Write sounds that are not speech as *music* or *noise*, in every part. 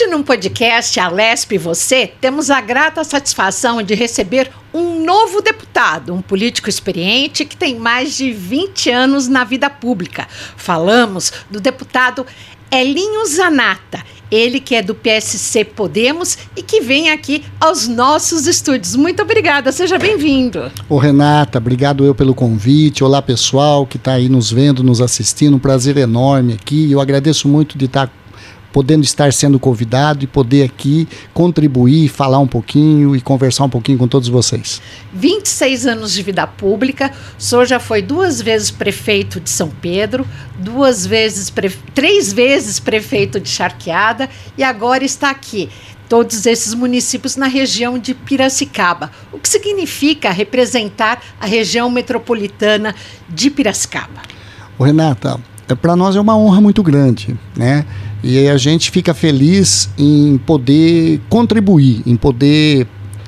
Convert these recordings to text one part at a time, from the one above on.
Hoje, no podcast Alesp e Você, temos a grata satisfação de receber um novo deputado, um político experiente que tem mais de 20 anos na vida pública. Falamos do deputado Elinho Zanata, ele que é do PSC Podemos e que vem aqui aos nossos estúdios. Muito obrigada, seja bem-vindo. Ô Renata, obrigado eu pelo convite. Olá pessoal que está aí nos vendo, nos assistindo, um prazer enorme aqui. Eu agradeço muito de estar podendo estar sendo convidado e poder aqui contribuir, falar um pouquinho e conversar um pouquinho com todos vocês. 26 anos de vida pública, o senhor já foi duas vezes prefeito de São Pedro, duas vezes, três vezes prefeito de Charqueada e agora está aqui todos esses municípios na região de Piracicaba. O que significa representar a região metropolitana de Piracicaba? Ô Renata, é, para nós é uma honra muito grande, né? E a gente fica feliz em poder contribuir, em poder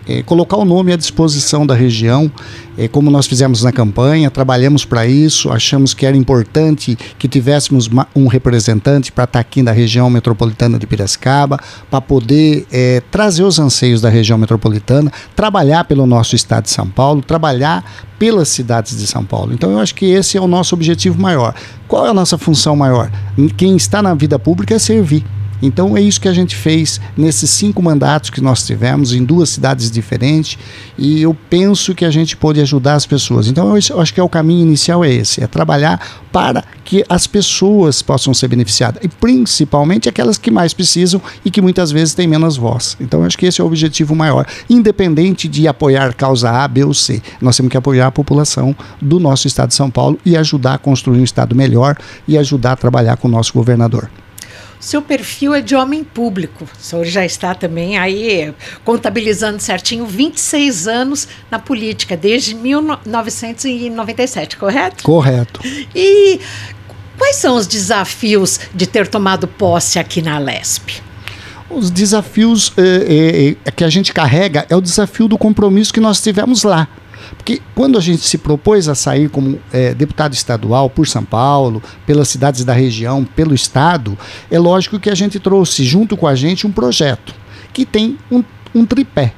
é, colocar o nome à disposição da região, é, como nós fizemos na campanha, trabalhamos para isso, achamos que era importante que tivéssemos um representante para estar tá aqui na região metropolitana de Piracicaba, para poder é, trazer os anseios da região metropolitana, trabalhar pelo nosso estado de São Paulo, trabalhar pelas cidades de São Paulo. Então eu acho que esse é o nosso objetivo maior. Qual é a nossa função maior? Quem está na vida pública é servir. Então é isso que a gente fez nesses cinco mandatos que nós tivemos em duas cidades diferentes e eu penso que a gente pode ajudar as pessoas. Então eu acho que é o caminho inicial é esse, é trabalhar para que as pessoas possam ser beneficiadas e principalmente aquelas que mais precisam e que muitas vezes têm menos voz. Então acho que esse é o objetivo maior, independente de apoiar causa A, B ou C. Nós temos que apoiar a população do nosso estado de São Paulo e ajudar a construir um estado melhor e ajudar a trabalhar com o nosso governador seu perfil é de homem público. O senhor já está também aí contabilizando certinho 26 anos na política, desde 1997, correto? Correto. E quais são os desafios de ter tomado posse aqui na Lesp? Os desafios é, é, que a gente carrega é o desafio do compromisso que nós tivemos lá. Porque quando a gente se propôs a sair como é, deputado estadual por São Paulo, pelas cidades da região, pelo estado, é lógico que a gente trouxe junto com a gente um projeto que tem um, um tripé.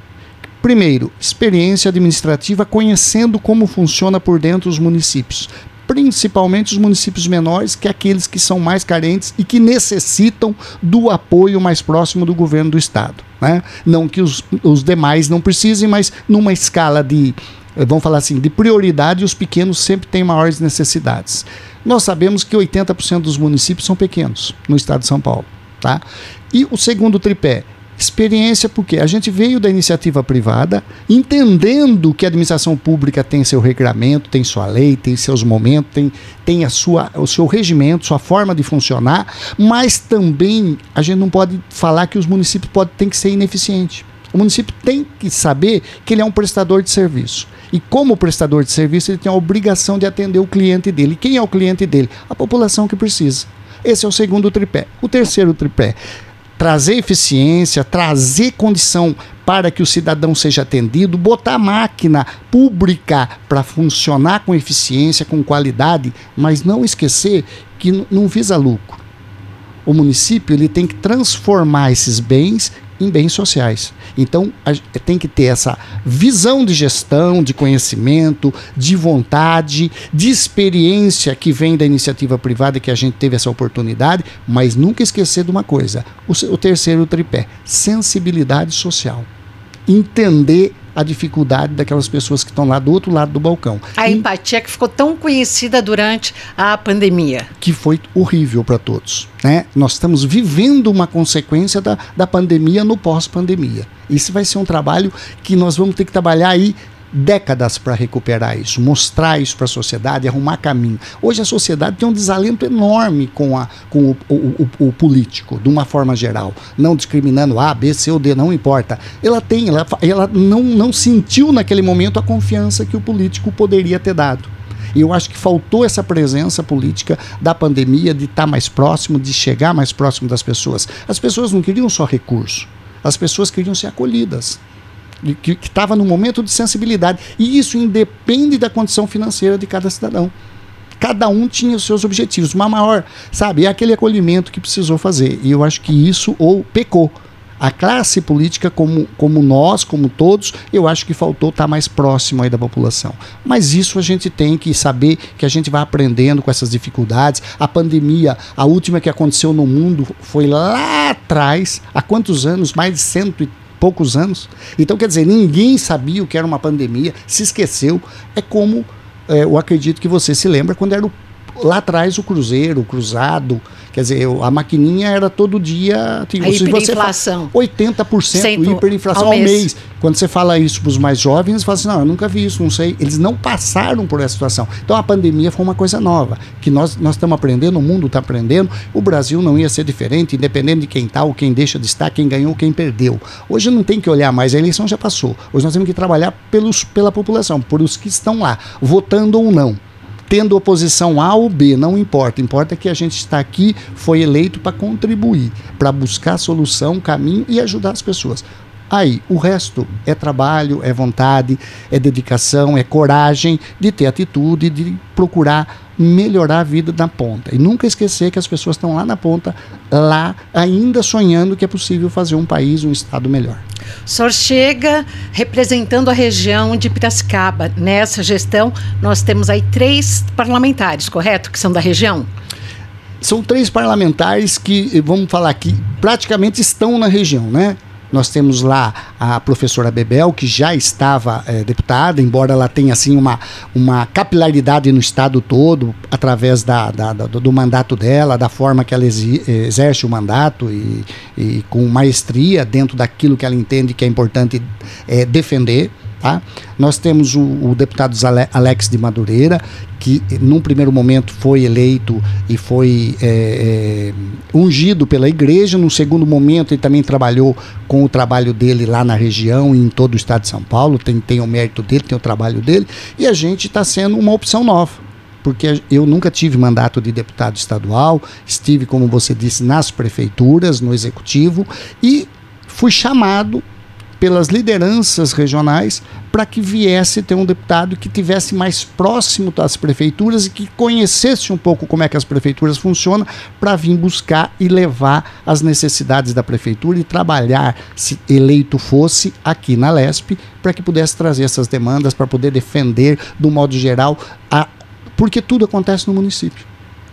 Primeiro, experiência administrativa conhecendo como funciona por dentro os municípios, principalmente os municípios menores, que é aqueles que são mais carentes e que necessitam do apoio mais próximo do governo do estado. Né? Não que os, os demais não precisem, mas numa escala de vamos falar assim, de prioridade, os pequenos sempre têm maiores necessidades. Nós sabemos que 80% dos municípios são pequenos no estado de São Paulo. Tá? E o segundo tripé, experiência, porque a gente veio da iniciativa privada, entendendo que a administração pública tem seu regramento, tem sua lei, tem seus momentos, tem, tem a sua, o seu regimento, sua forma de funcionar, mas também a gente não pode falar que os municípios podem, têm que ser ineficientes. O município tem que saber que ele é um prestador de serviço. E como prestador de serviço, ele tem a obrigação de atender o cliente dele. Quem é o cliente dele? A população que precisa. Esse é o segundo tripé. O terceiro tripé, trazer eficiência, trazer condição para que o cidadão seja atendido, botar a máquina pública para funcionar com eficiência, com qualidade, mas não esquecer que não visa lucro. O município ele tem que transformar esses bens em bens sociais. Então, a, tem que ter essa visão de gestão, de conhecimento, de vontade, de experiência que vem da iniciativa privada que a gente teve essa oportunidade, mas nunca esquecer de uma coisa: o, o terceiro tripé, sensibilidade social. Entender a dificuldade daquelas pessoas que estão lá do outro lado do balcão. A e, empatia que ficou tão conhecida durante a pandemia. Que foi horrível para todos. Né? Nós estamos vivendo uma consequência da, da pandemia no pós-pandemia. Isso vai ser um trabalho que nós vamos ter que trabalhar aí décadas para recuperar isso, mostrar isso para a sociedade, arrumar caminho. Hoje a sociedade tem um desalento enorme com, a, com o, o, o, o, político, de uma forma geral, não discriminando A, B, C ou D, não importa. Ela tem, ela, ela não, não sentiu naquele momento a confiança que o político poderia ter dado. E eu acho que faltou essa presença política da pandemia, de estar tá mais próximo, de chegar mais próximo das pessoas. As pessoas não queriam só recurso, as pessoas queriam ser acolhidas que estava no momento de sensibilidade. E isso independe da condição financeira de cada cidadão. Cada um tinha os seus objetivos. Uma maior, sabe, é aquele acolhimento que precisou fazer. E eu acho que isso ou pecou. A classe política, como, como nós, como todos, eu acho que faltou estar mais próximo aí da população. Mas isso a gente tem que saber que a gente vai aprendendo com essas dificuldades. A pandemia, a última que aconteceu no mundo, foi lá atrás, há quantos anos? Mais de cento e poucos anos. Então, quer dizer, ninguém sabia o que era uma pandemia, se esqueceu. É como é, eu acredito que você se lembra quando era o lá atrás o cruzeiro, o cruzado, quer dizer, a maquininha era todo dia. Tipo, a hiperinflação. 80% Cento hiperinflação ao mês. mês. Quando você fala isso para os mais jovens, eles falam assim: não, eu nunca vi isso, não sei. Eles não passaram por essa situação. Então a pandemia foi uma coisa nova, que nós, nós estamos aprendendo, o mundo está aprendendo. O Brasil não ia ser diferente, independente de quem está ou quem deixa de estar, quem ganhou, quem perdeu. Hoje não tem que olhar mais, a eleição já passou. Hoje nós temos que trabalhar pelos, pela população, por os que estão lá, votando ou não tendo oposição A ou B, não importa. Importa que a gente está aqui, foi eleito para contribuir, para buscar solução, caminho e ajudar as pessoas. Aí, o resto é trabalho, é vontade, é dedicação, é coragem de ter atitude, de procurar melhorar a vida da ponta. E nunca esquecer que as pessoas estão lá na ponta, lá ainda sonhando que é possível fazer um país, um estado melhor. O senhor chega representando a região de Piracicaba. Nessa gestão, nós temos aí três parlamentares, correto? Que são da região? São três parlamentares que, vamos falar aqui, praticamente estão na região, né? Nós temos lá a professora Bebel, que já estava é, deputada, embora ela tenha assim uma, uma capilaridade no estado todo, através da, da, do, do, mandato dela, da forma que ela exerce o mandato e, e, com maestria dentro daquilo que ela entende que é importante é, defender. Tá? Nós temos o, o, deputado Alex de Madureira, que num primeiro momento foi eleito e foi é, é, ungido pela igreja, num segundo momento ele também trabalhou com o trabalho dele lá na região e em todo o estado de São Paulo, tem, tem o mérito dele, tem o trabalho dele, e a gente está sendo uma opção nova porque eu nunca tive mandato de deputado estadual, estive, como você disse, nas prefeituras, no executivo e fui chamado pelas lideranças regionais para que viesse ter um deputado que tivesse mais próximo das prefeituras e que conhecesse um pouco como é que as prefeituras funcionam para vir buscar e levar as necessidades da prefeitura e trabalhar, se eleito fosse, aqui na LESP, para que pudesse trazer essas demandas, para poder defender, do modo geral, a, porque tudo acontece no município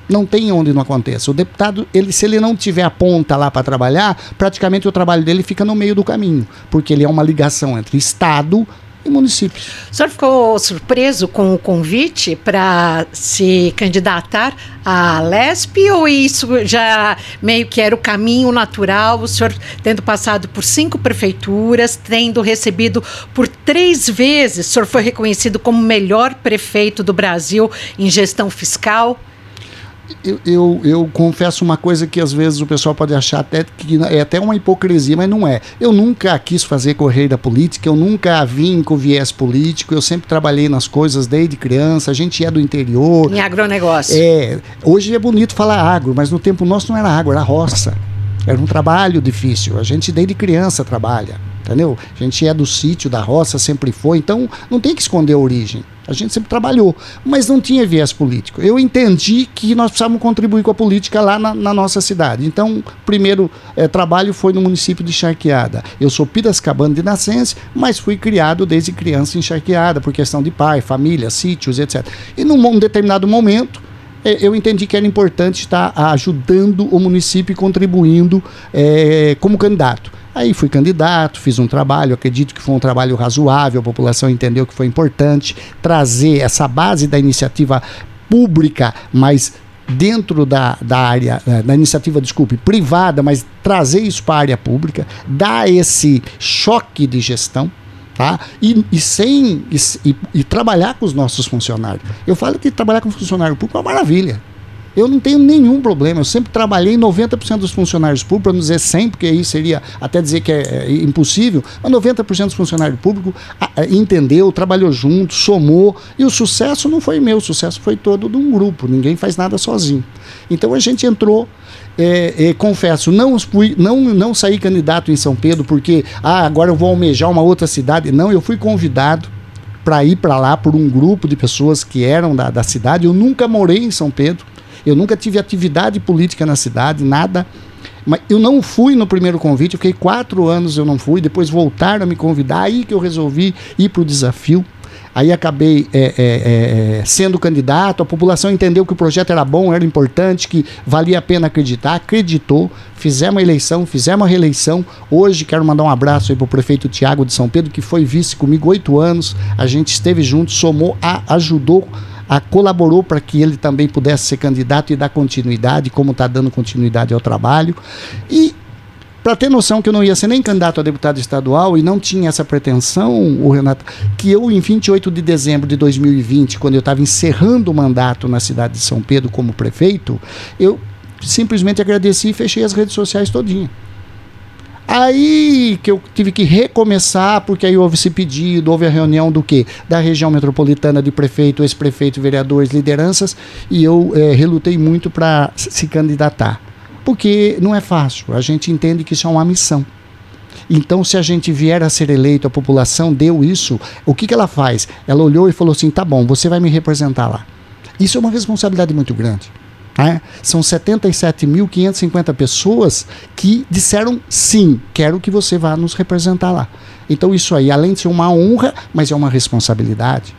não tem onde não aconteça. O deputado, ele, se ele não tiver a ponta lá para trabalhar, praticamente o trabalho dele fica no meio do caminho, porque ele é uma ligação entre Estado e município. O senhor ficou surpreso com o convite para se candidatar à LESP ou isso já meio que era o caminho natural? O senhor tendo passado por cinco prefeituras, tendo recebido por três vezes, o senhor foi reconhecido como melhor prefeito do Brasil em gestão fiscal? Eu, eu, eu, confesso uma coisa que às vezes o pessoal pode achar até que é até uma hipocrisia, mas não é. Eu nunca quis fazer correio da política, eu nunca vim com viés político, eu sempre trabalhei nas coisas desde criança, a gente é do interior. Em agronegócio. É. Hoje é bonito falar agro, mas no tempo nosso não era agro, era roça. Era um trabalho difícil. A gente desde criança trabalha entendeu? A gente é do sítio, da roça, sempre foi, então não tem que esconder a origem. A gente sempre trabalhou, mas não tinha viés político. Eu entendi que nós precisávamos contribuir com a política lá na, na nossa cidade. Então, o primeiro é, trabalho foi no município de Charqueada. Eu sou piracicabano de nascença, mas fui criado desde criança em Charqueada, por questão de pai, família, sítios, etc. E num determinado momento, é, eu entendi que era importante estar ajudando o município e contribuindo é, como candidato. Aí fui candidato, fiz um trabalho, acredito que foi um trabalho razoável, a população entendeu que foi importante trazer essa base da iniciativa pública, mas dentro da, da área, eh, da iniciativa, desculpe, privada, mas trazer isso para a área pública, dar esse choque de gestão. Tá? E, e sem e, e, trabalhar com os nossos funcionários. Eu falo que trabalhar com funcionário público é uma maravilha. Eu não tenho nenhum problema. Eu sempre trabalhei 90% dos funcionários públicos, para não dizer 100%, porque aí seria até dizer que é, é impossível, mas 90% dos funcionários públicos a, a, entendeu, trabalhou junto, somou. E o sucesso não foi meu, o sucesso foi todo de um grupo. Ninguém faz nada sozinho. Então a gente entrou. É, é, confesso, não, fui, não, não saí candidato em São Pedro porque ah, agora eu vou almejar uma outra cidade. Não, eu fui convidado para ir para lá por um grupo de pessoas que eram da, da cidade. Eu nunca morei em São Pedro, eu nunca tive atividade política na cidade, nada. Mas eu não fui no primeiro convite, fiquei quatro anos eu não fui, depois voltaram a me convidar, aí que eu resolvi ir para o desafio. Aí acabei é, é, é, sendo candidato, a população entendeu que o projeto era bom, era importante, que valia a pena acreditar, acreditou, fizemos a eleição, fizemos a reeleição. Hoje quero mandar um abraço para o prefeito Tiago de São Pedro, que foi vice comigo oito anos. A gente esteve junto, somou, a, ajudou a, colaborou para que ele também pudesse ser candidato e dar continuidade, como está dando continuidade ao trabalho. E para ter noção que eu não ia ser nem candidato a deputado estadual e não tinha essa pretensão, o Renato, que eu, em 28 de dezembro de 2020, quando eu estava encerrando o mandato na cidade de São Pedro como prefeito, eu simplesmente agradeci e fechei as redes sociais todinha. Aí que eu tive que recomeçar, porque aí houve esse pedido, houve a reunião do quê? Da região metropolitana de prefeito, ex-prefeito, vereadores, lideranças, e eu é, relutei muito para se candidatar. Porque não é fácil, a gente entende que isso é uma missão. Então, se a gente vier a ser eleito, a população deu isso, o que, que ela faz? Ela olhou e falou assim: tá bom, você vai me representar lá. Isso é uma responsabilidade muito grande. Né? São 77.550 pessoas que disseram sim, quero que você vá nos representar lá. Então, isso aí, além de ser uma honra, mas é uma responsabilidade.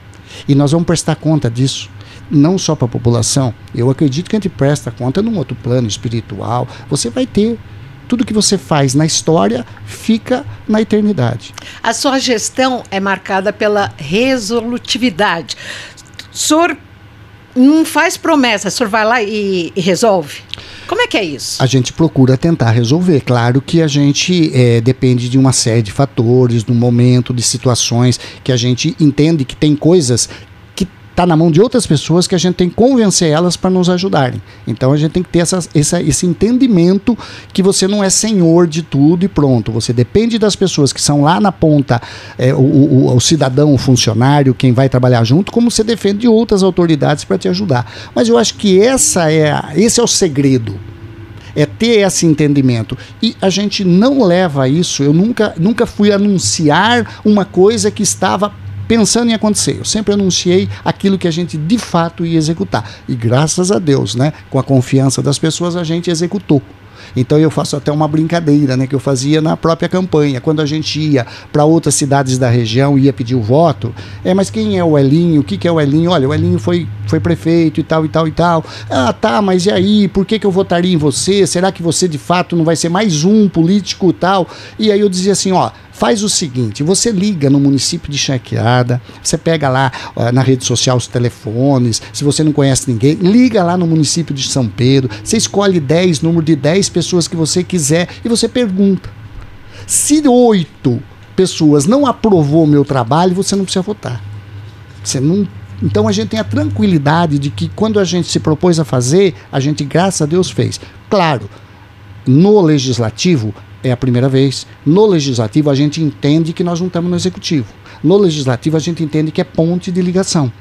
E nós vamos prestar conta disso não só para a população. Eu acredito que a gente presta conta num outro plano espiritual. Você vai ter tudo que você faz na história fica na eternidade. A sua gestão é marcada pela resolutividade. Senhor não faz promessa, o senhor vai lá e, e, resolve? Como é que é isso? A gente procura tentar resolver. Claro que a gente é, depende de uma série de fatores, do momento, de situações que a gente entende que tem coisas está na mão de outras pessoas que a gente tem que convencer elas para nos ajudarem. Então a gente tem que ter essa, essa, esse entendimento que você não é senhor de tudo e pronto. Você depende das pessoas que são lá na ponta, é, o, o, o, cidadão, o funcionário, quem vai trabalhar junto, como você defende de outras autoridades para te ajudar. Mas eu acho que essa é, esse é o segredo é ter esse entendimento. E a gente não leva isso, eu nunca, nunca fui anunciar uma coisa que estava pensando em acontecer. Eu sempre anunciei aquilo que a gente de fato ia executar. E graças a Deus, né, com a confiança das pessoas, a gente executou. Então eu faço até uma brincadeira, né, que eu fazia na própria campanha, quando a gente ia para outras cidades da região ia pedir o voto. É, mas quem é o Elinho? O que, que é o Elinho? Olha, o Elinho foi, foi prefeito e tal e tal e tal. Ah, tá, mas e aí? Por que, que eu votaria em você? Será que você de fato não vai ser mais um político e tal? E aí eu dizia assim, ó, faz o seguinte: você liga no município de Chequeada, você pega lá na rede social os telefones, se você não conhece ninguém, liga lá no município de São Pedro, você escolhe 10, número de 10 pessoas que você quiser e você pergunta. Se oito pessoas não aprovou o meu trabalho, você não precisa votar. Você não então a gente tem a tranquilidade de que quando a gente se propôs a fazer, a gente, graças a Deus, fez. Claro, no legislativo é a primeira vez. No legislativo a gente entende que nós não estamos no executivo. No legislativo a gente entende que é ponte de ligação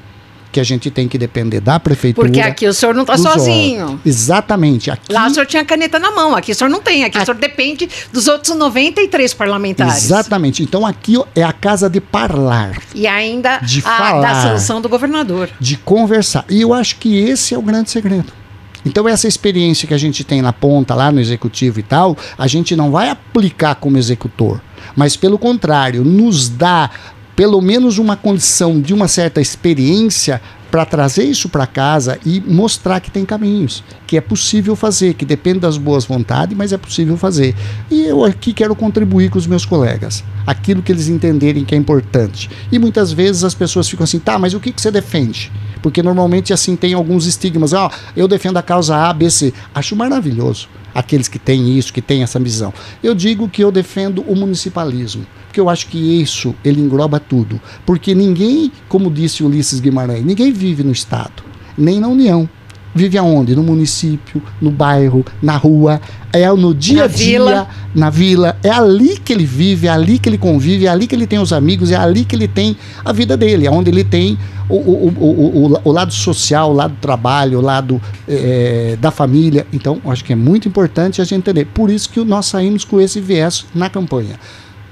que a gente tem que depender da prefeitura. Porque aqui o senhor não está sozinho. Exatamente. Aqui... Lá o senhor tinha caneta na mão, aqui o senhor não tem, aqui a... o senhor depende dos outros 93 parlamentares. Exatamente. Então aqui é a casa de parlar. E ainda de a, falar, da sanção do governador. De conversar. E eu acho que esse é o grande segredo. Então, essa experiência que a gente tem na ponta, lá no executivo e tal, a gente não vai aplicar como executor, mas, pelo contrário, nos dá pelo menos uma condição de uma certa experiência para trazer isso para casa e mostrar que tem caminhos, que é possível fazer, que depende das boas vontades, mas é possível fazer. E eu aqui quero contribuir com os meus colegas, aquilo que eles entenderem que é importante. E muitas vezes as pessoas ficam assim, tá, mas o que, que você defende? Porque normalmente assim tem alguns estigmas, ó, oh, eu defendo a causa A, B, C. Acho maravilhoso aqueles que têm isso, que têm essa visão. Eu digo que eu defendo o municipalismo porque eu acho que isso ele engloba tudo. Porque ninguém, como disse Ulisses Guimarães, ninguém vive no Estado, nem na União. Vive aonde? No município, no bairro, na rua, é no dia a dia, vila. na vila. É ali que ele vive, é ali que ele convive, é ali que ele tem os amigos, é ali que ele tem a vida dele, é onde ele tem o, o, o, o, o lado social, o lado do trabalho, o lado é, da família. Então, acho que é muito importante a gente entender. Por isso que nós saímos com esse viés na campanha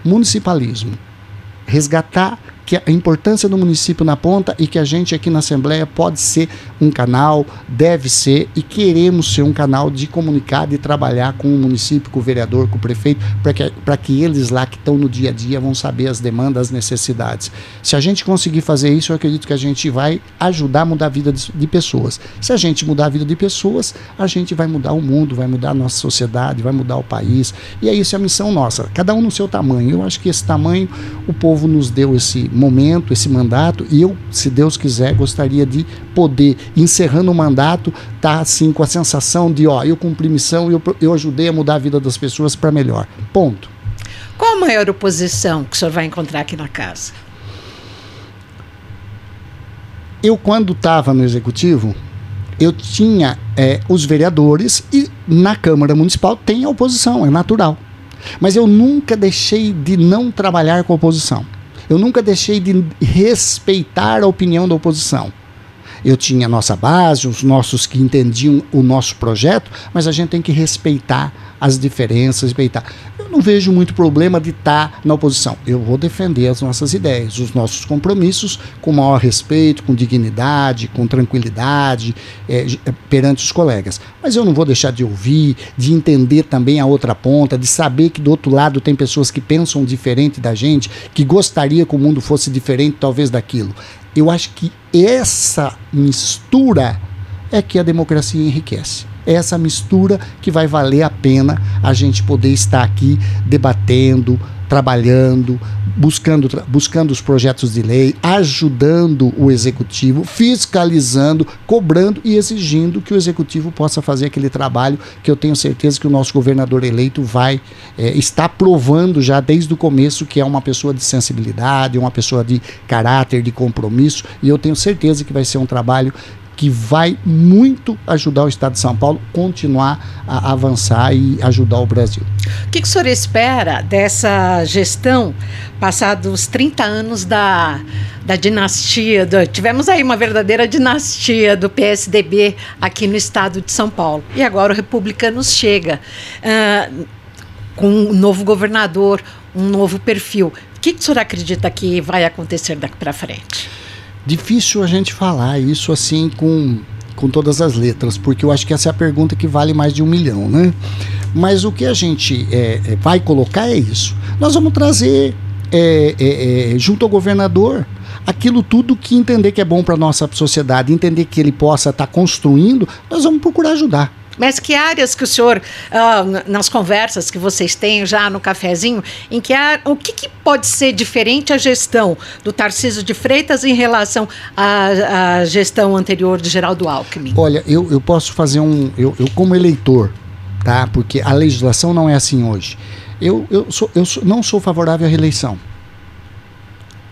municipalismo. Resgatar que a importância do município na ponta e que a gente aqui na Assembleia pode ser um canal, deve ser e queremos ser um canal de comunicar, de trabalhar com o município, com o vereador, com o prefeito, para que, que eles lá que estão no dia a dia vão saber as demandas, as necessidades. Se a gente conseguir fazer isso, eu acredito que a gente vai ajudar a mudar a vida de, de pessoas. Se a gente mudar a vida de pessoas, a gente vai mudar o mundo, vai mudar a nossa sociedade, vai mudar o país. E é isso a missão nossa, cada um no seu tamanho. Eu acho que esse tamanho o povo nos deu esse momento, esse mandato, e eu, se Deus quiser, gostaria de poder, encerrando o mandato, estar tá, assim com a sensação de, ó, eu cumpri missão, eu, eu ajudei a mudar a vida das pessoas para melhor. Ponto. Qual a maior oposição que o senhor vai encontrar aqui na casa? Eu, quando estava no executivo, eu tinha é, os vereadores e na Câmara Municipal tem a oposição, é natural. Mas eu nunca deixei de não trabalhar com a oposição. Eu nunca deixei de respeitar a opinião da oposição. Eu tinha a nossa base, os nossos que entendiam o nosso projeto, mas a gente tem que respeitar as diferenças, respeitar. Não vejo muito problema de estar tá na oposição. Eu vou defender as nossas ideias, os nossos compromissos com maior respeito, com dignidade, com tranquilidade é, é, perante os colegas. Mas eu não vou deixar de ouvir, de entender também a outra ponta, de saber que do outro lado tem pessoas que pensam diferente da gente, que gostaria que o mundo fosse diferente talvez daquilo. Eu acho que essa mistura é que a democracia enriquece. Essa mistura que vai valer a pena a gente poder estar aqui debatendo, trabalhando, buscando, buscando os projetos de lei, ajudando o executivo, fiscalizando, cobrando e exigindo que o executivo possa fazer aquele trabalho que eu tenho certeza que o nosso governador eleito vai é, estar provando já desde o começo que é uma pessoa de sensibilidade, uma pessoa de caráter, de compromisso, e eu tenho certeza que vai ser um trabalho que vai muito ajudar o Estado de São Paulo continuar a avançar e ajudar o Brasil. O que, que o senhor espera dessa gestão, passados 30 anos da, da dinastia? Do, tivemos aí uma verdadeira dinastia do PSDB aqui no Estado de São Paulo. E agora o Republicanos chega uh, com um novo governador, um novo perfil. O que, que o senhor acredita que vai acontecer daqui para frente? Difícil a gente falar isso assim com, com todas as letras, porque eu acho que essa é a pergunta que vale mais de um milhão, né? Mas o que a gente é, é vai colocar é isso. Nós vamos trazer é, é, é junto ao governador aquilo tudo que entender que é bom para nossa sociedade, entender que ele possa estar tá construindo, nós vamos procurar ajudar. Mas que áreas que o senhor, uh, nas conversas que vocês têm já no cafezinho, em que há, o que, que, pode ser diferente a gestão do Tarcísio de Freitas em relação à, à gestão anterior de Geraldo Alckmin? Olha, eu, eu posso fazer um. Eu, eu, como eleitor, tá? Porque a legislação não é assim hoje. Eu, eu, sou, eu sou, não sou favorável à reeleição.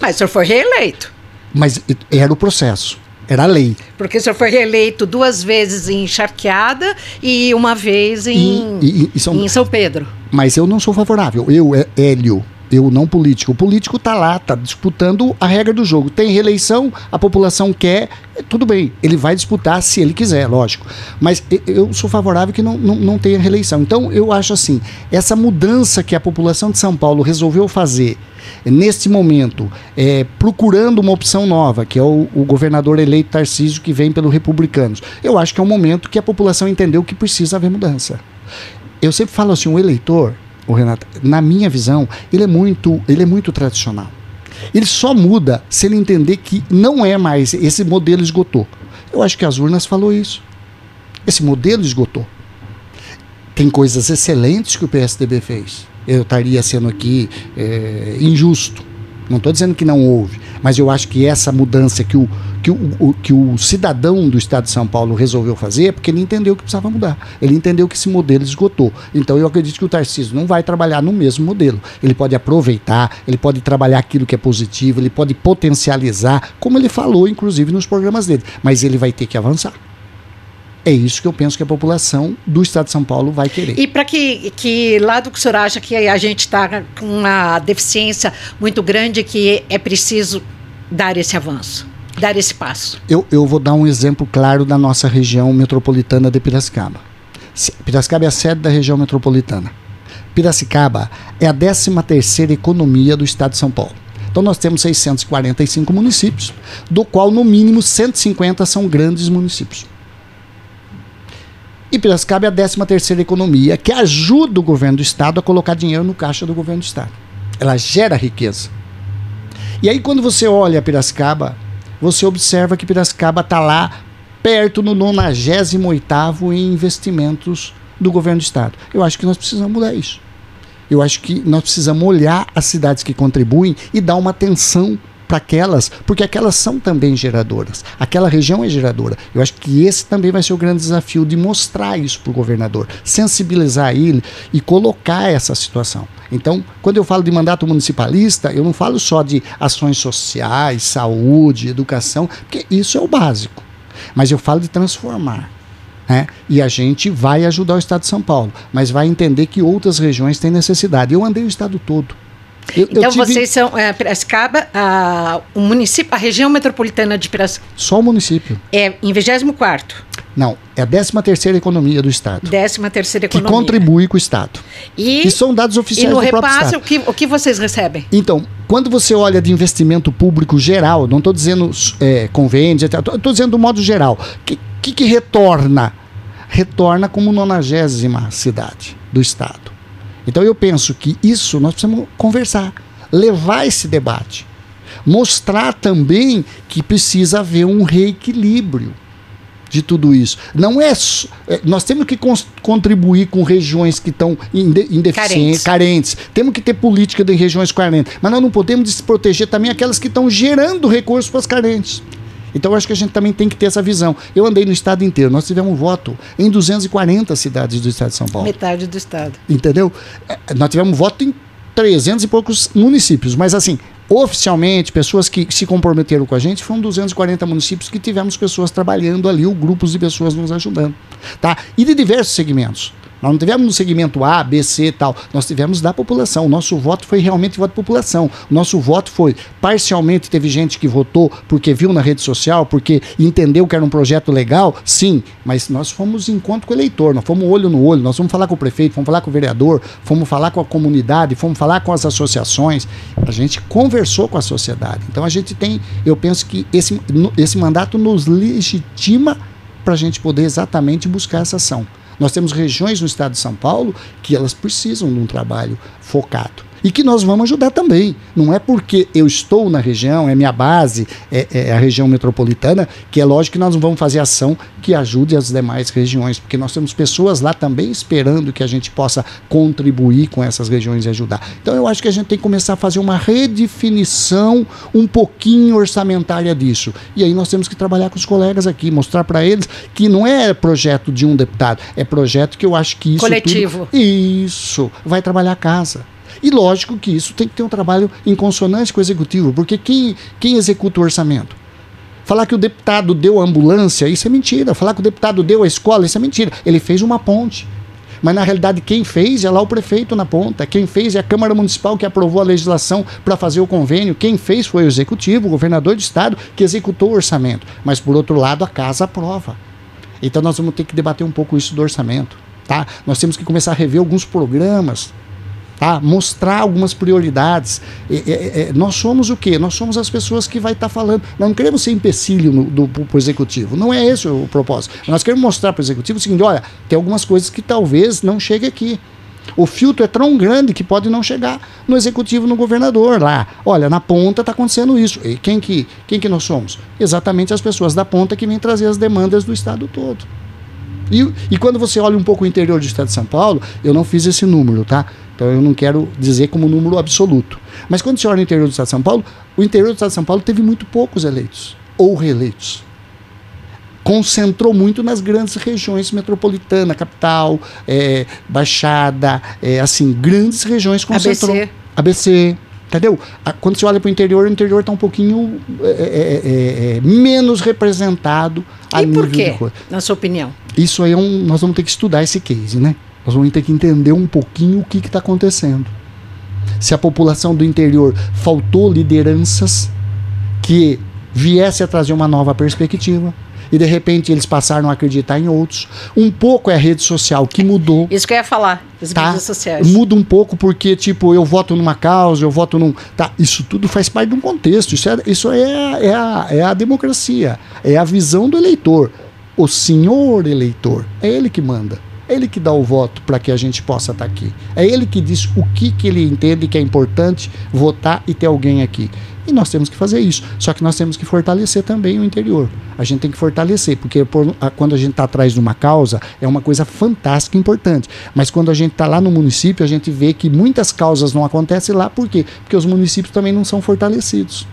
Mas o senhor foi reeleito. Mas era o processo. Era lei. Porque o senhor foi reeleito duas vezes em Charqueada e uma vez em, e, e, São... em São Pedro. Mas eu não sou favorável. Eu, é, Hélio, eu não político. O político está lá, está disputando a regra do jogo. Tem reeleição, a população quer, tudo bem, ele vai disputar se ele quiser, lógico. Mas eu sou favorável que não, não, não tenha reeleição. Então eu acho assim, essa mudança que a população de São Paulo resolveu fazer neste momento, é, procurando uma opção nova, que é o, o, governador eleito Tarcísio, que vem pelo Republicanos. Eu acho que é um momento que a população entendeu que precisa haver mudança. Eu sempre falo assim, o eleitor, o Renato, na minha visão, ele é muito, ele é muito tradicional. Ele só muda se ele entender que não é mais esse modelo esgotou. Eu acho que as urnas falou isso. Esse modelo esgotou. Tem coisas excelentes que o PSDB fez eu estaria sendo aqui é, injusto. Não estou dizendo que não houve, mas eu acho que essa mudança que o, que, o, o, que o cidadão do Estado de São Paulo resolveu fazer é porque ele entendeu que precisava mudar. Ele entendeu que esse modelo esgotou. Então eu acredito que o Tarcísio não vai trabalhar no mesmo modelo. Ele pode aproveitar, ele pode trabalhar aquilo que é positivo, ele pode potencializar, como ele falou, inclusive, nos programas dele. Mas ele vai ter que avançar. É isso que eu penso que a população do Estado de São Paulo vai querer. E para que, que lado que o senhor acha que a gente está com uma deficiência muito grande que é preciso dar esse avanço, dar esse passo? Eu, eu vou dar um exemplo claro da nossa região metropolitana de Piracicaba. Piracicaba é a sede da região metropolitana. Piracicaba é a 13 terceira economia do Estado de São Paulo. Então nós temos 645 municípios, do qual no mínimo 150 são grandes municípios. E Piracicaba é a 13 terceira economia, que ajuda o governo do estado a colocar dinheiro no caixa do governo do estado. Ela gera riqueza. E aí quando você olha Piracicaba, você observa que Piracicaba está lá perto no 98º em investimentos do governo do estado. Eu acho que nós precisamos mudar isso. Eu acho que nós precisamos olhar as cidades que contribuem e dar uma atenção para aquelas, porque aquelas são também geradoras. Aquela região é geradora. Eu acho que esse também vai ser o grande desafio de mostrar isso para o governador, sensibilizar ele e colocar essa situação. Então, quando eu falo de mandato municipalista, eu não falo só de ações sociais, saúde, educação, porque isso é o básico. Mas eu falo de transformar. Né? E a gente vai ajudar o Estado de São Paulo, mas vai entender que outras regiões têm necessidade. Eu andei o Estado todo. Eu, então eu tive... vocês são é, Piracicaba, a, o município, a região metropolitana de Piracicaba. Só o município. É em 24 Não, é a 13 terceira economia do Estado. 13 terceira economia. Que contribui com o Estado. E, e são dados oficiais e no do repasse, próprio Estado. O que, o que vocês recebem? Então, quando você olha de investimento público geral, não estou dizendo é, convênios, estou dizendo do modo geral, o que, que, que retorna? Retorna como nonagésima cidade do Estado. Então eu penso que isso nós precisamos conversar, levar esse debate, mostrar também que precisa haver um reequilíbrio de tudo isso. Não é, é nós temos que contribuir com regiões que estão indeficientes, carentes. carentes. Temos que ter política de regiões carentes, mas nós não podemos desproteger também aquelas que estão gerando recursos para as carentes. Então eu acho que a gente também tem que ter essa visão. Eu andei no estado inteiro, nós tivemos voto em 240 cidades do estado de São Paulo. Metade do estado. Entendeu? É, nós tivemos voto em 300 e poucos municípios, mas assim, oficialmente, pessoas que se comprometeram com a gente, foram 240 municípios que tivemos pessoas trabalhando ali, ou grupos de pessoas nos ajudando, tá? E de diversos segmentos. Nós não tivemos no segmento A, B, C e tal. Nós tivemos da população. O nosso voto foi realmente voto da população. O nosso voto foi parcialmente teve gente que votou porque viu na rede social, porque entendeu que era um projeto legal, sim, mas nós fomos encontro com o eleitor, nós fomos olho no olho, nós fomos falar com o prefeito, fomos falar com o vereador, fomos falar com a comunidade, fomos falar com as associações. A gente conversou com a sociedade. Então a gente tem, eu penso que esse, esse mandato nos legitima para a gente poder exatamente buscar essa ação. Nós temos regiões no estado de São Paulo que elas precisam de um trabalho focado e que nós vamos ajudar também. Não é porque eu estou na região, é minha base, é, é, a região metropolitana, que é lógico que nós não vamos fazer ação que ajude as demais regiões, porque nós temos pessoas lá também esperando que a gente possa contribuir com essas regiões e ajudar. Então eu acho que a gente tem que começar a fazer uma redefinição um pouquinho orçamentária disso. E aí nós temos que trabalhar com os colegas aqui, mostrar para eles que não é projeto de um deputado, é projeto que eu acho que isso. Coletivo. Tudo, isso, vai trabalhar a casa. E lógico que isso tem que ter um trabalho em consonância com o executivo, porque quem, quem executa o orçamento? Falar que o deputado deu ambulância, isso é mentira. Falar que o deputado deu a escola, isso é mentira. Ele fez uma ponte. Mas na realidade, quem fez é lá o prefeito na ponta. Quem fez é a Câmara Municipal que aprovou a legislação para fazer o convênio. Quem fez foi o executivo, o governador de estado, que executou o orçamento. Mas por outro lado, a casa aprova. Então nós vamos ter que debater um pouco isso do orçamento. Tá? Nós temos que começar a rever alguns programas tá? mostrar algumas prioridades. É, é, é, nós somos o quê? Nós somos as pessoas que vai estar tá falando. Nós não queremos ser empecilho no, do, executivo. Não é esse o propósito. Nós queremos mostrar para o executivo o seguinte: olha, tem algumas coisas que talvez não chegue aqui. O filtro é tão grande que pode não chegar no executivo, no governador lá. Olha, na ponta está acontecendo isso. E quem que, quem que nós somos? Exatamente as pessoas da ponta que vêm trazer as demandas do Estado todo. E, e quando você olha um pouco o interior do Estado de São Paulo, eu não fiz esse número, tá? Então eu não quero dizer como número absoluto. Mas quando você olha o interior do Estado de São Paulo, o interior do Estado de São Paulo teve muito poucos eleitos ou reeleitos. Concentrou muito nas grandes regiões metropolitanas, capital, é, Baixada, é, assim, grandes regiões concentrou. ABC. ABC, entendeu? Quando você olha para o interior, o interior está um pouquinho é, é, é, é, menos representado. E por quê, na sua opinião? Isso aí é um, nós vamos ter que estudar esse case, né? Nós vamos ter que entender um pouquinho o que está acontecendo. Se a população do interior faltou lideranças que viesse a trazer uma nova perspectiva, e de repente eles passaram a acreditar em outros. Um pouco é a rede social que mudou. Isso que eu ia falar, as Tá? mídias sociais. Muda um pouco porque, tipo, eu voto numa causa, eu voto num. Tá, isso tudo faz parte de um contexto. Isso é, isso é, é, a, é a democracia. É a visão do eleitor. O senhor eleitor. É ele que manda. É ele que dá o voto para que a gente possa estar aqui. É ele que diz o que, que ele entende que é importante votar e ter alguém aqui. E nós temos que fazer isso. Só que nós temos que fortalecer também o interior. A gente tem que fortalecer, porque por- a- quando a gente está atrás de uma causa, é uma coisa fantástica e importante. Mas quando a gente está lá no município, a gente vê que muitas causas não acontecem lá. Por quê? Porque os municípios também não são fortalecidos.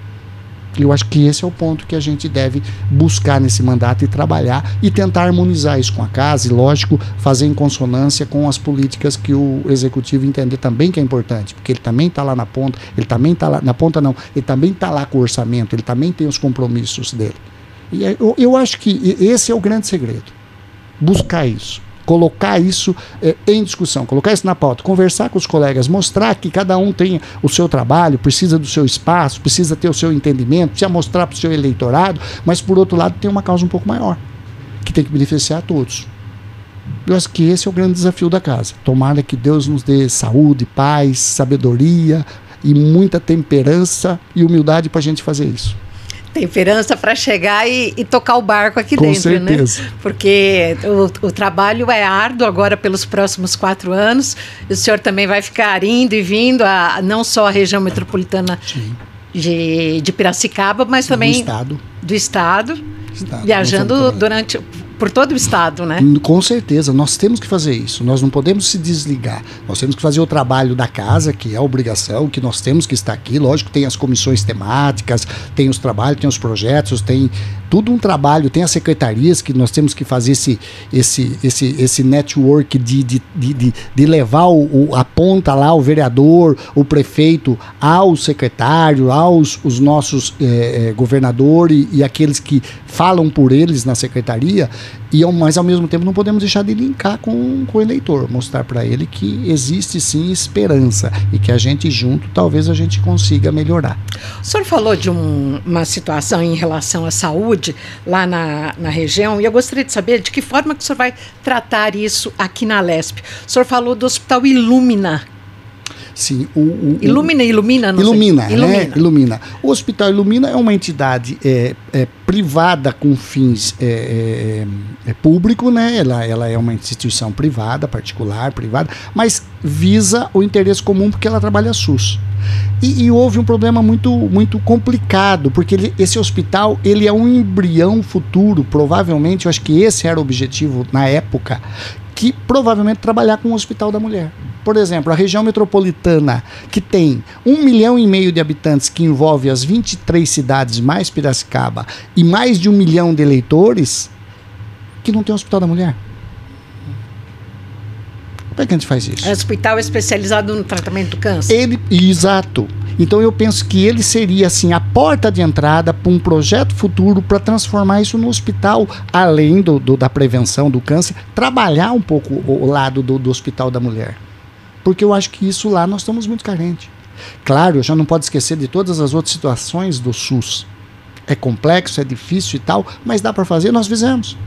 Eu acho que esse é o ponto que a gente deve buscar nesse mandato e trabalhar e tentar harmonizar isso com a casa e, lógico, fazer em consonância com as políticas que o executivo entender também que é importante, porque ele também está lá na ponta, ele também está lá, na ponta não, ele também está lá com o orçamento, ele também tem os compromissos dele. E é- eu, eu acho que esse é o grande segredo. Buscar isso. Colocar isso eh, em discussão, colocar isso na pauta, conversar com os colegas, mostrar que cada um tem o seu trabalho, precisa do seu espaço, precisa ter o seu entendimento, precisa mostrar para o seu eleitorado, mas por outro lado tem uma causa um pouco maior, que tem que beneficiar a todos. Eu acho que esse é o grande desafio da casa. Tomara que Deus nos dê saúde, paz, sabedoria e muita temperança e humildade para a gente fazer isso. Temperança para chegar e, e tocar o barco aqui Com dentro, certeza. né? Porque o, o trabalho é árduo agora pelos próximos quatro anos. E o senhor também vai ficar indo e vindo, a, não só a região metropolitana de, de Piracicaba, mas também Do Estado. do estado, Estado. viajando durante por todo o estado, né? Com certeza, nós temos que fazer isso. Nós não podemos se desligar. Nós temos que fazer o trabalho da casa, que é a obrigação, que nós temos que estar aqui. Lógico, tem as comissões temáticas, tem os trabalhos, tem os projetos, tem tudo um trabalho, tem as secretarias que nós temos que fazer esse, esse, esse, esse network de, de, de, de, levar o, o- a ponta lá, o vereador, o prefeito, ao secretário, aos os nossos eh, eh, governadores e aqueles que falam por eles na secretaria, e mas ao mesmo tempo não podemos deixar de linkar com, com o eleitor, mostrar para ele que existe sim esperança e que a gente junto talvez a gente consiga melhorar. O senhor falou de um- uma situação em relação à saúde lá na, na região e eu gostaria de saber de que forma que o senhor vai tratar isso aqui na Lesp. O senhor falou do Hospital Ilumina. Sim, o, o- Ilumina, ilumina, não sei. Ilumina, Ilumina. né? Ilumina. O Hospital Ilumina é uma entidade é, é, privada com fins é, é, é, público, né? Ela, ela é uma instituição privada, particular, privada, mas visa o interesse comum porque ela trabalha SUS. E, e houve um problema muito, muito complicado, porque ele- esse hospital ele é um embrião futuro, provavelmente, eu acho que esse era o objetivo na época, que provavelmente trabalhar com o Hospital da Mulher. Por exemplo, a região metropolitana, que tem um milhão e meio de habitantes, que envolve as 23 cidades mais Piracicaba, e mais de um milhão de eleitores, que não tem Hospital da Mulher. Como é que a gente faz isso? É um hospital especializado no tratamento do câncer. Ele, exato. Então eu penso que ele seria assim a porta de entrada para um projeto futuro para transformar isso no hospital, além do, do- da prevenção do câncer, trabalhar um pouco o, o lado do, do hospital da mulher. Porque eu acho que isso lá nós estamos muito carentes. Claro, já não pode esquecer de todas as outras situações do SUS. É complexo, é difícil e tal, mas dá para fazer, nós fizemos.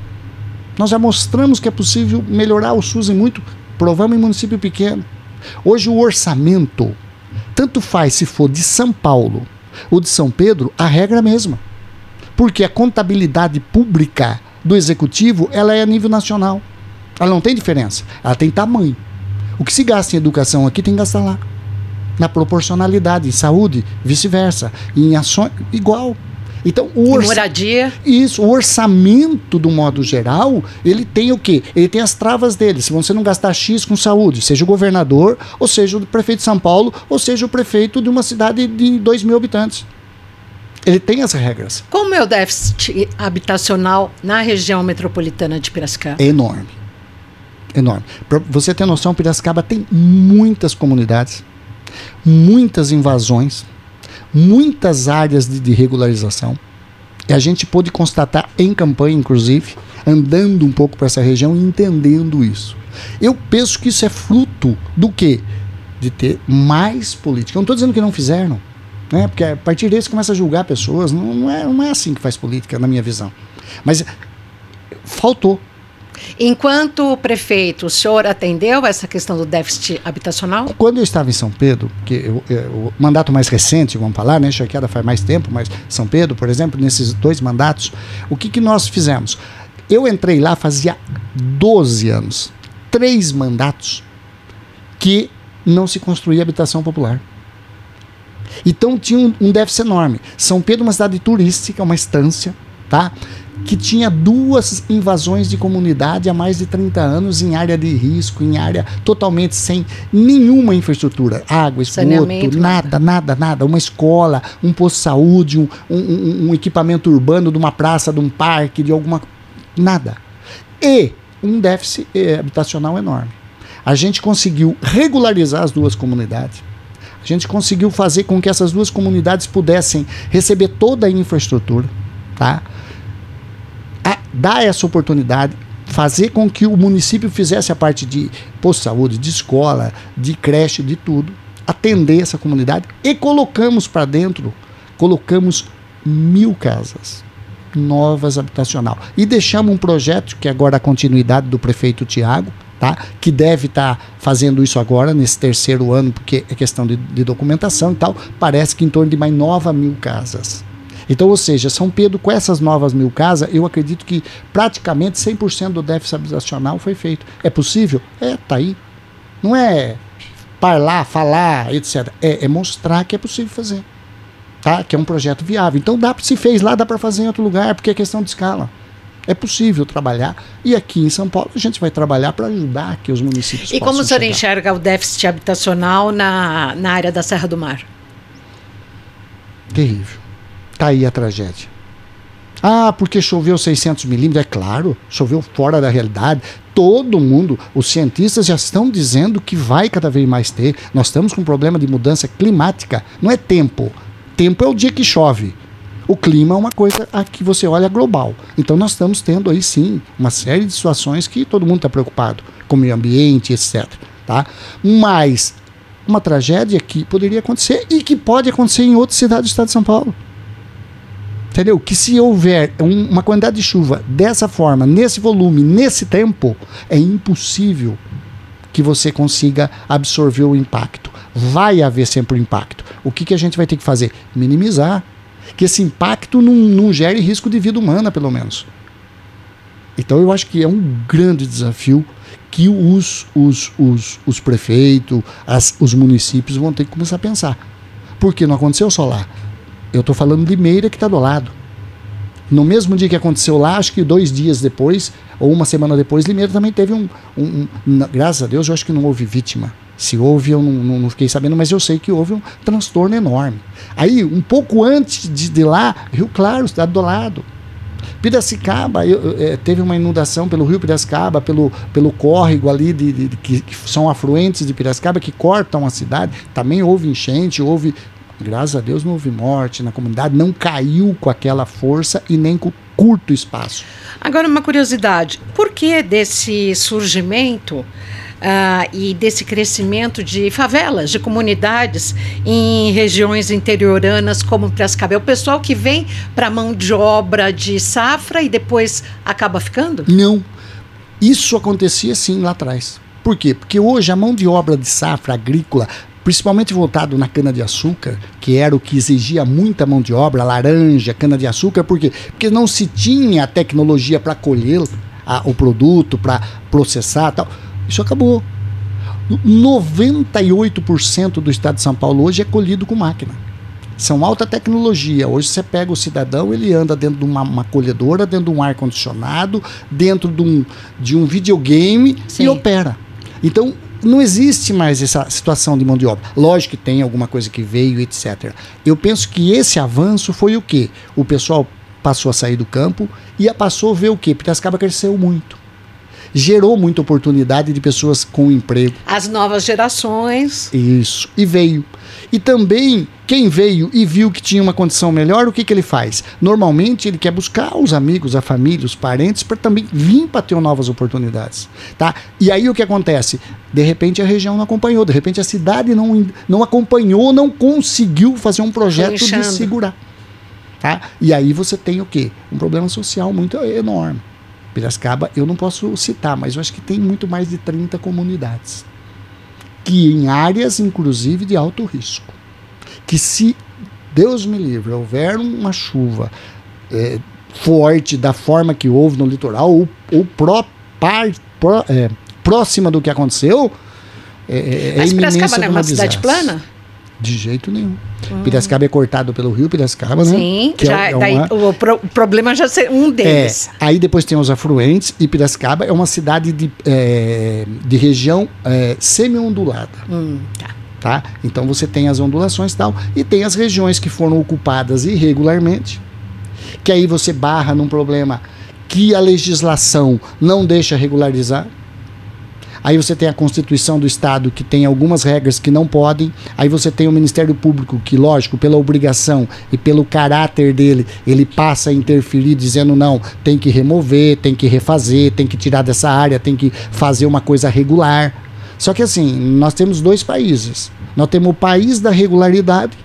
Nós já mostramos que é possível melhorar o SUS em muito, provamos em município pequeno. Hoje o orçamento, tanto faz se for de São Paulo ou de São Pedro, a regra é a mesma. Porque a contabilidade pública do executivo, ela é a nível nacional. Ela não tem diferença, ela tem tamanho. O que se gasta em educação aqui tem que gastar lá. Na proporcionalidade, em saúde, vice-versa, em ações igual. Então, o orça- moradia. isso, o orçamento, do modo geral, ele tem o quê? Ele tem as travas dele. Se você não gastar X com saúde, seja o governador, ou seja o prefeito de São Paulo, ou seja o prefeito de uma cidade de 2 mil habitantes. Ele tem as regras. Como é o déficit habitacional na região metropolitana de Piracicaba? É enorme. Enorme. Para você ter noção, Piracicaba tem muitas comunidades, muitas invasões, muitas áreas de, de regularização. E a gente pôde constatar em campanha, inclusive, andando um pouco para essa região e entendendo isso. Eu penso que isso é fruto do quê? De ter mais política. Eu não estou dizendo que não fizeram, né? porque a partir disso começa a julgar pessoas. Não, não, é, não é assim que faz política, na minha visão. Mas faltou. Enquanto prefeito, o senhor atendeu essa questão do déficit habitacional? Quando eu estava em São Pedro, que eu, eu, o mandato mais recente, vamos falar, né? Chaqueada faz mais tempo, mas São Pedro, por exemplo, nesses dois mandatos, o que, que nós fizemos? Eu entrei lá fazia 12 anos, três mandatos, que não se construía habitação popular. Então tinha um, um déficit enorme. São Pedro é uma cidade turística, uma estância, tá? Que tinha duas invasões de comunidade há mais de 30 anos em área de risco, em área totalmente sem nenhuma infraestrutura, água, esgoto, nada, nada, nada, uma escola, um posto de saúde, um, um, um equipamento urbano de uma praça, de um parque, de alguma nada. E um déficit eh, habitacional enorme. A gente conseguiu regularizar as duas comunidades. A gente conseguiu fazer com que essas duas comunidades pudessem receber toda a infraestrutura, tá? Dar essa oportunidade, fazer com que o município fizesse a parte de posto de saúde, de escola, de creche, de tudo, atender essa comunidade e colocamos para dentro, colocamos mil casas novas habitacional e deixamos um projeto que agora é a continuidade do prefeito Tiago, tá? Que deve estar tá fazendo isso agora nesse terceiro ano porque é questão de, de documentação e tal. Parece que em torno de mais nova mil casas. Então, ou seja, São Pedro, com essas novas mil casas, eu acredito que praticamente 100% do déficit habitacional foi feito. É possível? É, tá aí. Não é falar, falar, etc. É, é mostrar que é possível fazer. Tá? Que é um projeto viável. Então, dá, se fez lá, dá para fazer em outro lugar, porque é questão de escala. É possível trabalhar. E aqui em São Paulo a gente vai trabalhar para ajudar que os municípios E como o senhor chegar. enxerga o déficit habitacional na, na área da Serra do Mar? Terrível. Tá aí a tragédia. Ah, porque choveu 600 milímetros. É claro, choveu fora da realidade. Todo mundo, os cientistas já estão dizendo que vai cada vez mais ter. Nós estamos com um problema de mudança climática. Não é tempo. Tempo é o dia que chove. O clima é uma coisa a que você olha global. Então nós estamos tendo aí sim uma série de situações que todo mundo está preocupado, com o meio ambiente, etc. Tá? Mas uma tragédia que poderia acontecer e que pode acontecer em outras cidades do estado de São Paulo. Entendeu? Que se houver um, uma quantidade de chuva dessa forma, nesse volume, nesse tempo, é impossível que você consiga absorver o impacto. Vai haver sempre um impacto. O que, que a gente vai ter que fazer? Minimizar. Que esse impacto não, não gere risco de vida humana, pelo menos. Então eu acho que é um grande desafio que os, os, os, os prefeitos, os municípios vão ter que começar a pensar. Porque não aconteceu só lá. Eu estou falando de Meira que está do lado. No mesmo dia que aconteceu lá, acho que dois dias depois, ou uma semana depois, Limeira também teve um, um, um, Graças a Deus, eu acho que não houve vítima. Se houve, eu não, não, não, fiquei sabendo, mas eu sei que houve um transtorno enorme. Aí, um pouco antes de, de lá, Rio Claro, cidade do lado. Piracicaba, eu, eu, é, teve uma inundação pelo rio Piracicaba, pelo, pelo córrego ali, de, de, de que, que, são afluentes de Piracicaba, que cortam a cidade. Também houve enchente, houve Graças a Deus não houve morte na comunidade, não caiu com aquela força e nem com curto espaço. Agora, uma curiosidade: por que desse surgimento Uh, e desse crescimento de favelas, de comunidades em regiões interioranas como Piracicaba. É o pessoal que vem para mão de obra de safra e depois acaba ficando? Não. Isso acontecia sim lá atrás. Por quê? Porque hoje a mão de obra de safra agrícola principalmente voltado na cana-de-açúcar, que era o que exigia muita mão de obra, laranja, cana-de-açúcar, por quê? Porque não se tinha a tecnologia para colher a, o produto, para processar tal. Isso acabou. 98% do estado de São Paulo hoje é colhido com máquina. São alta tecnologia. Hoje você pega o cidadão, ele anda dentro de uma, uma colhedora, dentro de um ar-condicionado, dentro de um, de um videogame Sim. e opera. Então, não existe mais essa situação de mão de obra. Lógico que tem alguma coisa que veio, etc. Eu penso que esse avanço foi o quê? O pessoal passou a sair do campo e passou a ver o quê? Piracicaba cresceu muito. Gerou muita oportunidade de pessoas com emprego. As novas gerações. Isso. E veio. E também, quem veio e viu que tinha uma condição melhor, o que, que ele faz? Normalmente ele quer buscar os amigos, a família, os parentes, para também vir para ter novas oportunidades. Tá? E aí o que acontece? De repente a região não acompanhou, de repente a cidade não, não acompanhou, não conseguiu fazer um projeto de segurar. Tá? E aí você tem o quê? Um problema social muito enorme. Piracicaba, eu não posso citar, mas eu acho que tem muito mais de 30 comunidades. Que em áreas, inclusive, de alto risco. Que se, Deus me livre, houver uma chuva é, forte da forma que houve no litoral, ou, ou pró, par, pró, é, próxima do que aconteceu, é, é, é Mas Piracicaba não é uma cidade plana? De jeito nenhum. Hum. Piracicaba é cortado pelo rio Piracicaba, né? Sim, que já, é, é daí, uma... o, pro, problema já é um deles. É, aí depois tem os afluentes e Piracicaba é uma cidade de, é, de região é, semi-ondulada. Hum, tá. Tá? Então você tem as ondulações e tal, e tem as regiões que foram ocupadas irregularmente, que aí você barra num problema que a legislação não deixa regularizar. Aí você tem a Constituição do Estado, que tem algumas regras que não podem. Aí você tem o Ministério Público, que, lógico, pela obrigação e pelo caráter dele, ele passa a interferir, dizendo: não, tem que remover, tem que refazer, tem que tirar dessa área, tem que fazer uma coisa regular. Só que assim, nós temos dois países. Nós temos o país da regularidade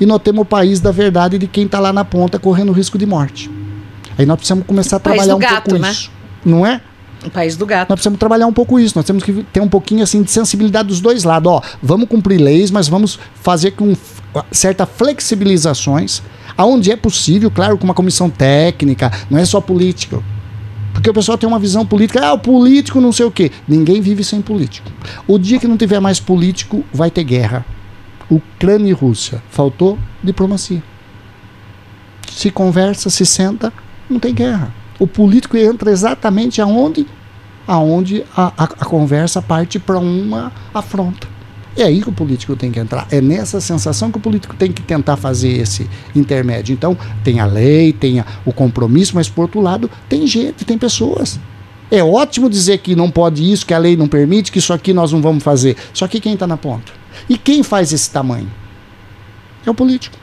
e nós temos o país da verdade de quem está lá na ponta correndo risco de morte. Aí nós precisamos começar a trabalhar um gato, pouco né? isso. Não é? O país do gato. Nós precisamos trabalhar um pouco isso. Nós temos que ter um pouquinho assim de sensibilidade dos dois lados. Ó, vamos cumprir leis, mas vamos fazer com certas flexibilizações, aonde é possível, claro, com uma comissão técnica, não é só política. Porque o pessoal tem uma visão política, ah, o político não sei o quê. Ninguém vive sem político. O dia que não tiver mais político, vai ter guerra. Ucrânia e Rússia. Faltou diplomacia. Se conversa, se senta, não tem guerra. O político entra exatamente aonde, aonde a, a, a conversa parte para uma afronta. É aí que o político tem que entrar. É nessa sensação que o político tem que tentar fazer esse intermédio. Então, tem a lei, tem a, o compromisso, mas por outro lado, tem gente, tem pessoas. É ótimo dizer que não pode isso, que a lei não permite, que isso aqui nós não vamos fazer. Só que quem está na ponta? E quem faz esse tamanho? É o político.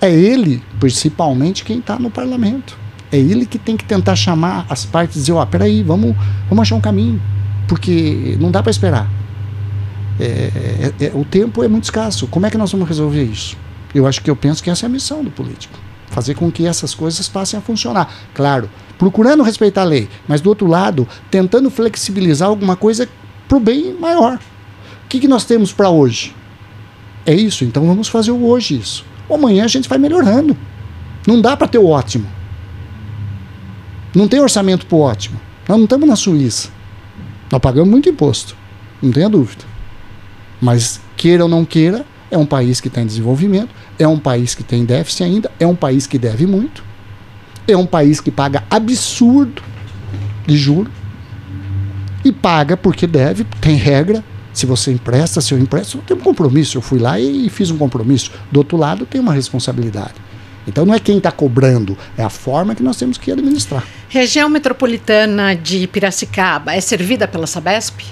É ele, principalmente, quem está no parlamento. É ele que tem que tentar chamar as partes e dizer, ó, oh, peraí, vamos, vamos achar um caminho. Porque não dá para esperar. É, é, é, o tempo é muito escasso. Como é que nós vamos resolver isso? Eu acho que eu penso que essa é a missão do político. Fazer com que essas coisas passem a funcionar. Claro, procurando respeitar a lei, mas do outro lado, tentando flexibilizar alguma coisa para o bem maior. O que, que nós temos para hoje? É isso, então vamos fazer hoje isso. Amanhã a gente vai melhorando. Não dá para ter o ótimo. Não tem orçamento para o ótimo. Nós não estamos na Suíça. Nós pagamos muito imposto. Não tenha dúvida. Mas, queira ou não queira, é um país que está em desenvolvimento, é um país que tem déficit ainda, é um país que deve muito, é um país que paga absurdo de juro e paga porque deve, tem regra. Se você empresta, se eu empresto, tem um compromisso. Eu fui lá e fiz um compromisso. Do outro lado, tem uma responsabilidade. Então não é quem está cobrando, é a forma que nós temos que administrar. Região metropolitana de Piracicaba é servida pela Sabesp?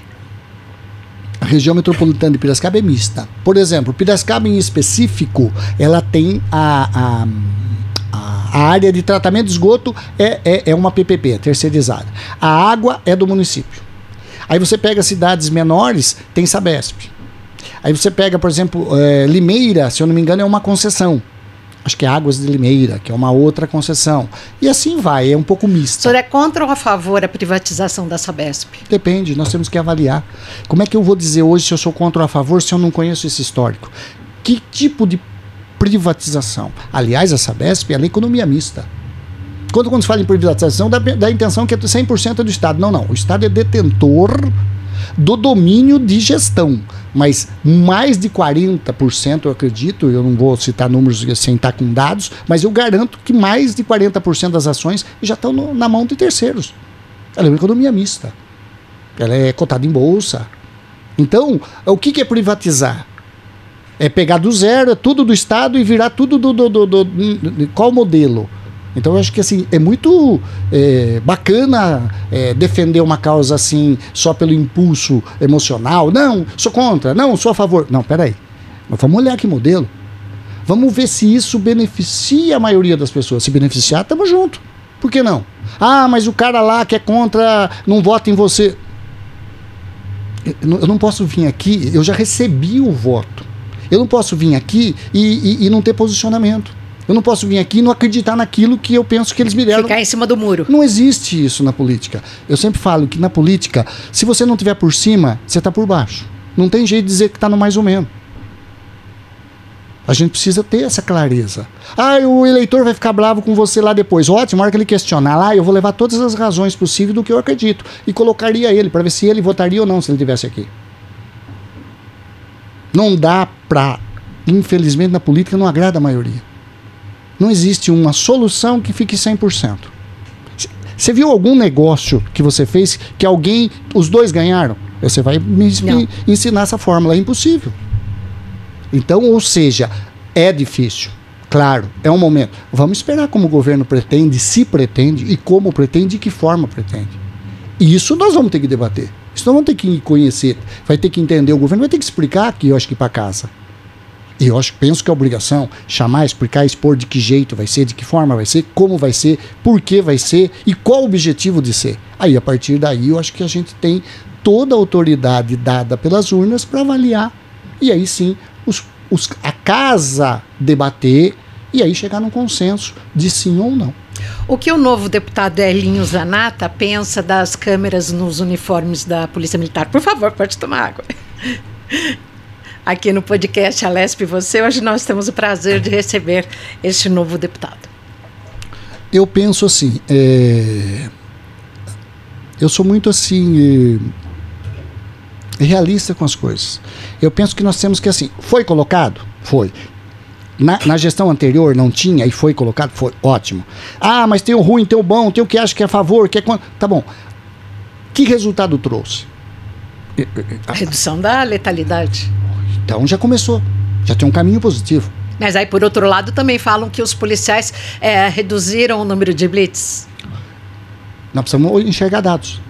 A região metropolitana de Piracicaba é mista. Por exemplo, Piracicaba em específico, ela tem a, a, a área de tratamento de esgoto é, é, é uma PPP, terceirizada. A água é do município. Aí você pega cidades menores, tem Sabesp. Aí você pega, por exemplo, é, Limeira, se eu não me engano, é uma concessão acho que é Águas de Limeira, que é uma outra concessão. E assim vai, é um pouco misto. O senhor é contra ou a favor da privatização da Sabesp? Depende, nós temos que avaliar. Como é que eu vou dizer hoje se eu sou contra ou a favor se eu não conheço esse histórico? Que tipo de privatização? Aliás, a Sabesp é a economia mista. Quando, quando se fala em privatização, dá, dá a intenção que é 100% do Estado. Não, não. O Estado é detentor do domínio de gestão. Mas mais de 40%, eu acredito, eu não vou citar números sem estar com dados, mas eu garanto que mais de 40% das ações já estão no, na mão de terceiros. Ela é uma economia mista. Ela é cotada em bolsa. Então, o que, que é privatizar? É pegar do zero, é tudo do Estado e virar tudo do. do, do, do, do qual modelo? Então eu acho que assim é muito é, bacana é, defender uma causa assim só pelo impulso emocional. Não, sou contra. Não, sou a favor. Não, peraí. Mas vamos olhar que modelo. Vamos ver se isso beneficia a maioria das pessoas. Se beneficiar, estamos junto. Por que não? Ah, mas o cara lá que é contra não vota em você. Eu não posso vir aqui, eu já recebi o voto. Eu não posso vir aqui e, e, e não ter posicionamento. Eu não posso vir aqui e não acreditar naquilo que eu penso que eles me deram. Ficar em cima do muro. Não existe isso na política. Eu sempre falo que na política, se você não tiver por cima, você está por baixo. Não tem jeito de dizer que está no mais ou menos. A gente precisa ter essa clareza. Ah, o eleitor vai ficar bravo com você lá depois. Ótimo, a hora que ele questionar lá, eu vou levar todas as razões possíveis do que eu acredito e colocaria ele para ver se ele votaria ou não se ele estivesse aqui. Não dá para, infelizmente na política não agrada a maioria. Não existe uma solução que fique 100%. Você viu algum negócio que você fez que alguém, os dois ganharam? Você vai me, me ensinar essa fórmula, é impossível. Então, ou seja, é difícil. Claro, é um momento. Vamos esperar como o governo pretende, se pretende e como pretende e que forma pretende. E isso nós vamos ter que debater. Isso nós vamos ter que conhecer, vai ter que entender. O governo vai ter que explicar aqui, eu acho que para casa. E eu acho, penso que é obrigação chamar, explicar, expor de que jeito vai ser, de que forma vai ser, como vai ser, por que vai ser e qual o objetivo de ser. Aí, a partir daí, eu acho que a gente tem toda a autoridade dada pelas urnas para avaliar. E aí sim os, os, a casa debater e aí chegar num consenso de sim ou não. O que o novo deputado Elinho Zanata pensa das câmeras nos uniformes da Polícia Militar? Por favor, pode tomar água. Aqui no podcast Alesp Você, hoje nós temos o prazer de receber este novo deputado. Eu penso assim, é... eu sou muito assim. É realista com as coisas. Eu penso que nós temos que, assim, foi colocado? Foi. Na, na, gestão anterior não tinha e foi colocado? Foi ótimo. Ah, mas tem o ruim, tem o bom, tem o que acha que é a favor, que é contra. Tá bom. Que resultado trouxe? A redução da letalidade. Então já começou. Já tem um caminho positivo. Mas aí, por outro lado, também falam que os policiais é, reduziram o número de blitz. Nós precisamos enxergar dados.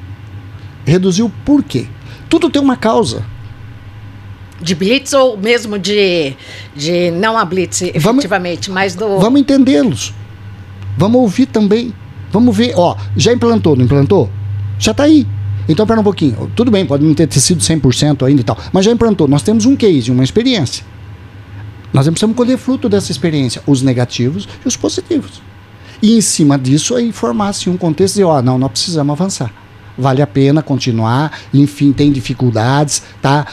Reduziu por quê? Tudo tem uma causa. De blitz ou mesmo de, de não a blitz, efetivamente, vamos, mas do. Vamos entendê-los. Vamos ouvir também. Vamos ver. Ó, já implantou, não implantou? Já está aí. Então, pera um pouquinho. Tudo bem, pode não ter sido 100% ainda e tal, mas já implantou. Nós temos um case, uma experiência. Nós precisamos colher fruto dessa experiência, os negativos e os positivos. E em cima disso, aí formar-se um contexto de, ó, não, nós precisamos avançar vale a pena continuar, enfim, tem dificuldades, tá?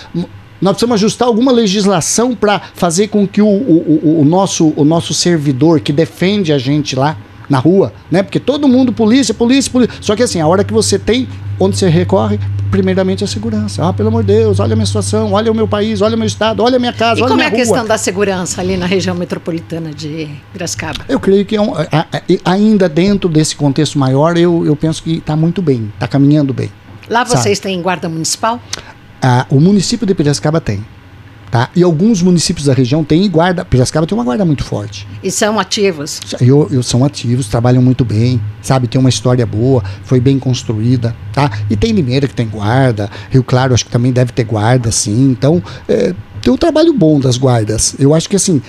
Nós precisamos ajustar alguma legislação para fazer com que o, o, o, nosso, o nosso servidor que defende a gente lá na rua, né? Porque todo mundo, polícia, polícia, polícia. Só que assim, a hora que você tem onde você recorre, primeiramente a segurança. Ah, pelo amor de Deus, olha a minha situação, olha o meu país, olha o meu estado, olha a minha casa, e olha como a minha é a rua. questão da segurança ali na região metropolitana de Piracicaba? Eu creio que é um, a, a, ainda dentro desse contexto maior, eu, eu penso que está muito bem, está caminhando bem. Lá vocês sabe? têm guarda municipal? Ah, o município de Piracicaba tem. Tá? E alguns municípios da região têm guarda. Piracicaba tem uma guarda muito forte. E são ativos? Eu, eu, são ativos, trabalham muito bem, sabe? Tem uma história boa, foi bem construída. Tá? E tem Limeira que tem guarda, Rio Claro acho que também deve ter guarda, sim. Então, é, tem um trabalho bom das guardas. Eu acho que assim.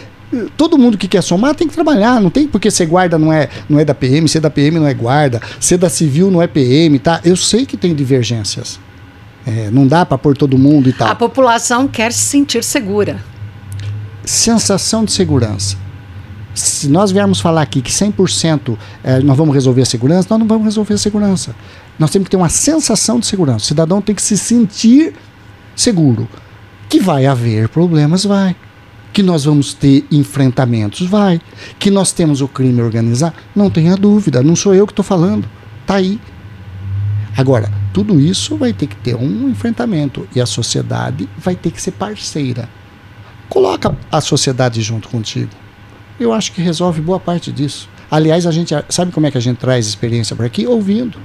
Todo mundo que quer somar tem que trabalhar, não tem porque ser guarda não é, não é da PM, ser da PM não é guarda, ser da civil não é PM, tá? Eu sei que tem divergências. É, não dá para pôr todo mundo e tal. A população quer se sentir segura. Sensação de segurança. Se nós viermos falar aqui que 100% é, nós vamos resolver a segurança, nós não vamos resolver a segurança. Nós temos que ter uma sensação de segurança. O cidadão tem que se sentir seguro. Que vai haver problemas, vai. Que nós vamos ter enfrentamentos, vai. Que nós temos o crime organizado, não tenha dúvida. Não sou eu que estou falando. Está aí. Agora, tudo isso vai ter que ter um enfrentamento e a sociedade vai ter que ser parceira. Coloca a sociedade junto contigo. Eu acho que resolve boa parte disso. Aliás, a gente sabe como é que a gente traz experiência para aqui? Ouvindo.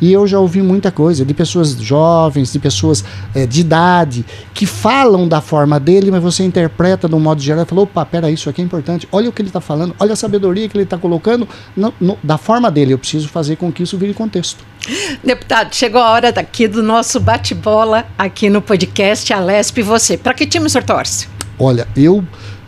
E eu já ouvi muita coisa de pessoas jovens, de pessoas é, de idade, que falam da forma dele, mas você interpreta de um modo geral e fala: opa, peraí, isso aqui é importante. Olha o que ele está falando, olha a sabedoria que ele está colocando no, no, da forma dele. Eu preciso fazer com que isso vire contexto. Deputado, chegou a hora daqui do nosso bate-bola aqui no podcast Alesp. Você, para que time o senhor torce? Olha, eu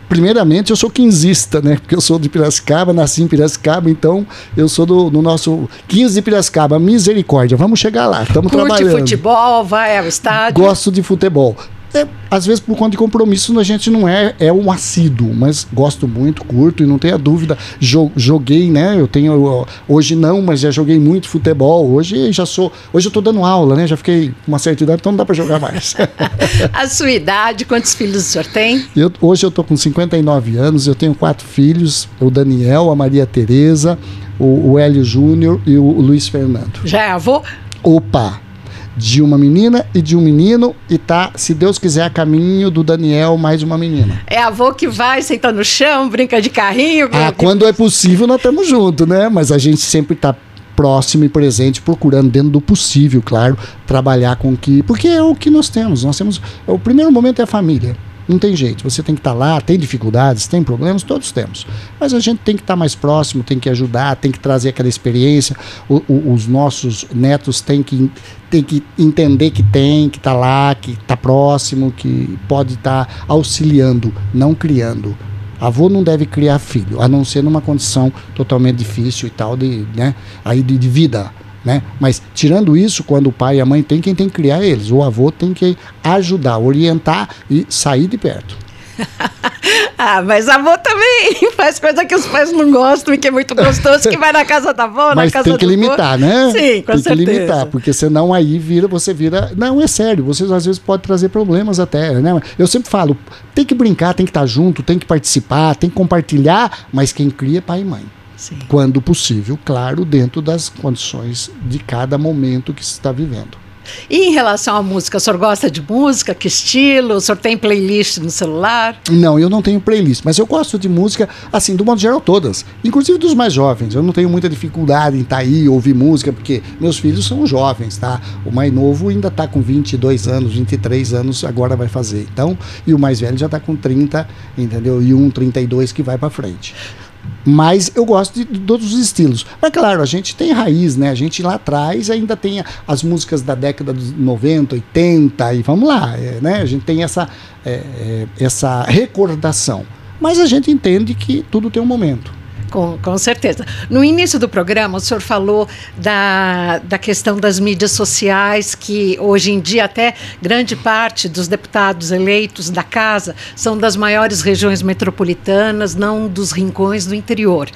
primeiramente eu sou quinzista, né? Porque eu sou de Piracicaba, nasci em Piracicaba, então eu sou do, do nosso 15 de Piracicaba, misericórdia. Vamos chegar lá, estamos trabalhando. Curte futebol, vai ao estádio. Gosto de futebol. Até às vezes por conta de compromisso a gente não é é um assíduo, mas gosto muito, curto e não tenha dúvida. Joguei, né? Eu tenho hoje não, mas já joguei muito futebol. Hoje já sou, hoje eu tô dando aula, né? Já fiquei com uma certa idade, então não dá para jogar mais. *laughs* a sua idade, quantos filhos o senhor tem? Eu, hoje eu tô com 59 anos, eu tenho quatro filhos, o Daniel, a Maria Tereza, o, o Hélio Júnior e o, o Luiz Fernando. Já é avô? Opa! De uma menina e de um menino e tá, se Deus quiser, a caminho do Daniel mais uma menina. É avô que vai, senta no chão, brinca de carrinho. Ah, quando é possível nós estamos juntos, né? Mas a gente sempre tá próximo e presente, procurando dentro do possível, claro, trabalhar com que, porque é o que nós temos. Nós temos, o primeiro momento é a família. Não tem jeito, você tem que estar tá lá, tem dificuldades, tem problemas, todos temos. Mas a gente tem que estar tá mais próximo, tem que ajudar, tem que trazer aquela experiência. O, o, os nossos netos têm que, têm que entender que tem, que está lá, que está próximo, que pode estar tá auxiliando, não criando. Avô não deve criar filho, a não ser numa condição totalmente difícil e tal, de, né, aí de, de vida né? Mas tirando isso, quando o pai e a mãe tem, quem tem que criar é eles. O avô tem que ajudar, orientar e sair de perto. *laughs* ah, mas avô também *laughs* faz coisa que os pais não gostam e que é muito gostoso, que vai na casa da avó, mas na casa tem que limitar, né? Sim, com tem certeza. Tem que limitar, porque senão aí vira, você vira... Não, é sério, você às vezes pode trazer problemas até, né? Eu sempre falo, tem que brincar, tem que estar junto, tem que participar, tem que compartilhar, mas quem cria é pai e mãe. Sim. quando possível, claro, dentro das condições de cada momento que se está vivendo. E em relação à música, o senhor gosta de música? Que estilo? O senhor tem playlist no celular? Não, eu não tenho playlist, mas eu gosto de música, assim, do modo geral, todas. Inclusive dos mais jovens. Eu não tenho muita dificuldade em estar tá aí, ouvir música, porque meus filhos são jovens, tá? O mais novo ainda está com 22 anos, 23 anos, agora vai fazer. Então, e o mais velho já está com 30, entendeu? E um 32 que vai para frente. Mas eu gosto de, de, todos os estilos. Mas claro, a gente tem raiz, né? A gente lá atrás ainda tem as músicas da década dos 90, 80 e vamos lá, é, né? A gente tem essa, é, é, essa recordação. Mas a gente entende que tudo tem um momento. Com, com certeza. No início do programa, o senhor falou da, da questão das mídias sociais, que hoje em dia até grande parte dos deputados eleitos da casa são das maiores regiões metropolitanas, não dos rincões do interior.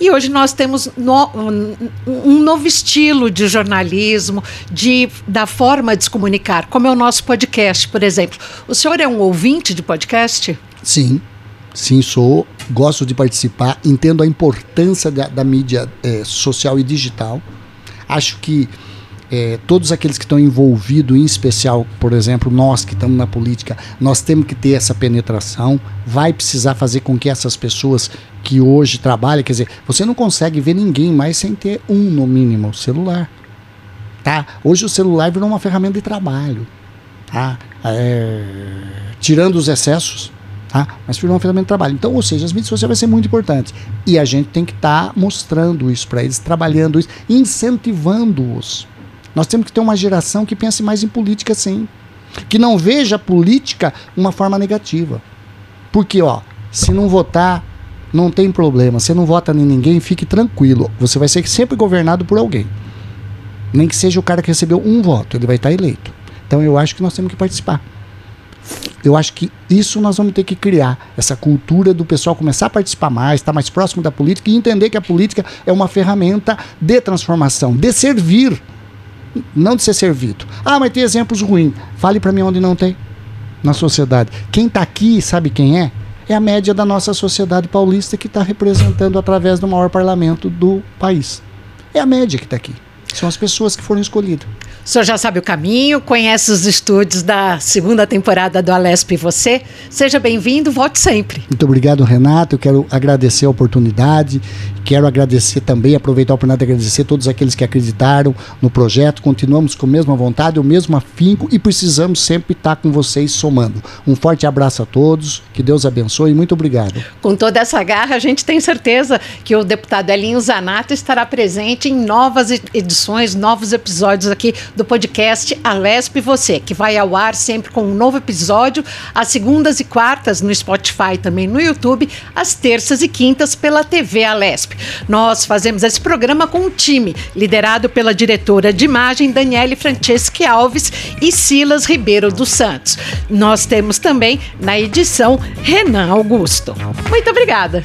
E hoje nós temos no, um, um novo estilo de jornalismo, de, da forma de se comunicar, como é o nosso podcast, por exemplo. O senhor é um ouvinte de podcast? Sim. Sim, sou. Gosto de participar. Entendo a importância da, da mídia é, social e digital. Acho que é, todos aqueles que estão envolvidos, em especial, por exemplo, nós que estamos na política, nós temos que ter essa penetração. Vai precisar fazer com que essas pessoas que hoje trabalham, quer dizer, você não consegue ver ninguém mais sem ter um, no mínimo, celular. Tá? Hoje o celular virou uma ferramenta de trabalho. Tá? É, tirando os excessos, Tá? Mas virou uma ferramenta de trabalho. Então, ou seja, as mídias sociais vai ser muito importante. E a gente tem que estar tá mostrando isso para eles, trabalhando isso, incentivando-os. Nós temos que ter uma geração que pense mais em política sim. Que não veja a política uma forma negativa. Porque, ó, se não votar, não tem problema. Você não vota em ninguém, fique tranquilo. Você vai ser sempre governado por alguém. Nem que seja o cara que recebeu um voto, ele vai estar eleito. Então eu acho que nós temos que participar. Eu acho que isso nós vamos ter que criar, essa cultura do pessoal começar a participar mais, estar mais próximo da política e entender que a política é uma ferramenta de transformação, de servir, não de ser servido. Ah, mas tem exemplos ruins. Fale para mim onde não tem na sociedade. Quem está aqui sabe quem é? É a média da nossa sociedade paulista que está representando através do maior parlamento do país. É a média que está aqui. São as pessoas que foram escolhidas. O senhor já sabe o caminho, conhece os estúdios da segunda temporada do Alesp e você. Seja bem-vindo, volte sempre. Muito obrigado, Renato. Eu quero agradecer a oportunidade. Quero agradecer também, aproveitar a oportunidade de agradecer a todos aqueles que acreditaram no projeto. Continuamos com a mesma vontade, o mesmo afinco e precisamos sempre estar com vocês somando. Um forte abraço a todos, que Deus abençoe e muito obrigado. Com toda essa garra, a gente tem certeza que o deputado Elinho Zanato estará presente em novas edições, novos episódios aqui do podcast Alesp Você, que vai ao ar sempre com um novo episódio, às segundas e quartas no Spotify, também no YouTube, às terças e quintas pela TV Alesp. Nós fazemos esse programa com um time liderado pela diretora de imagem Daniele Franceschi Alves e Silas Ribeiro dos Santos. Nós temos também na edição Renan Augusto. Muito obrigada.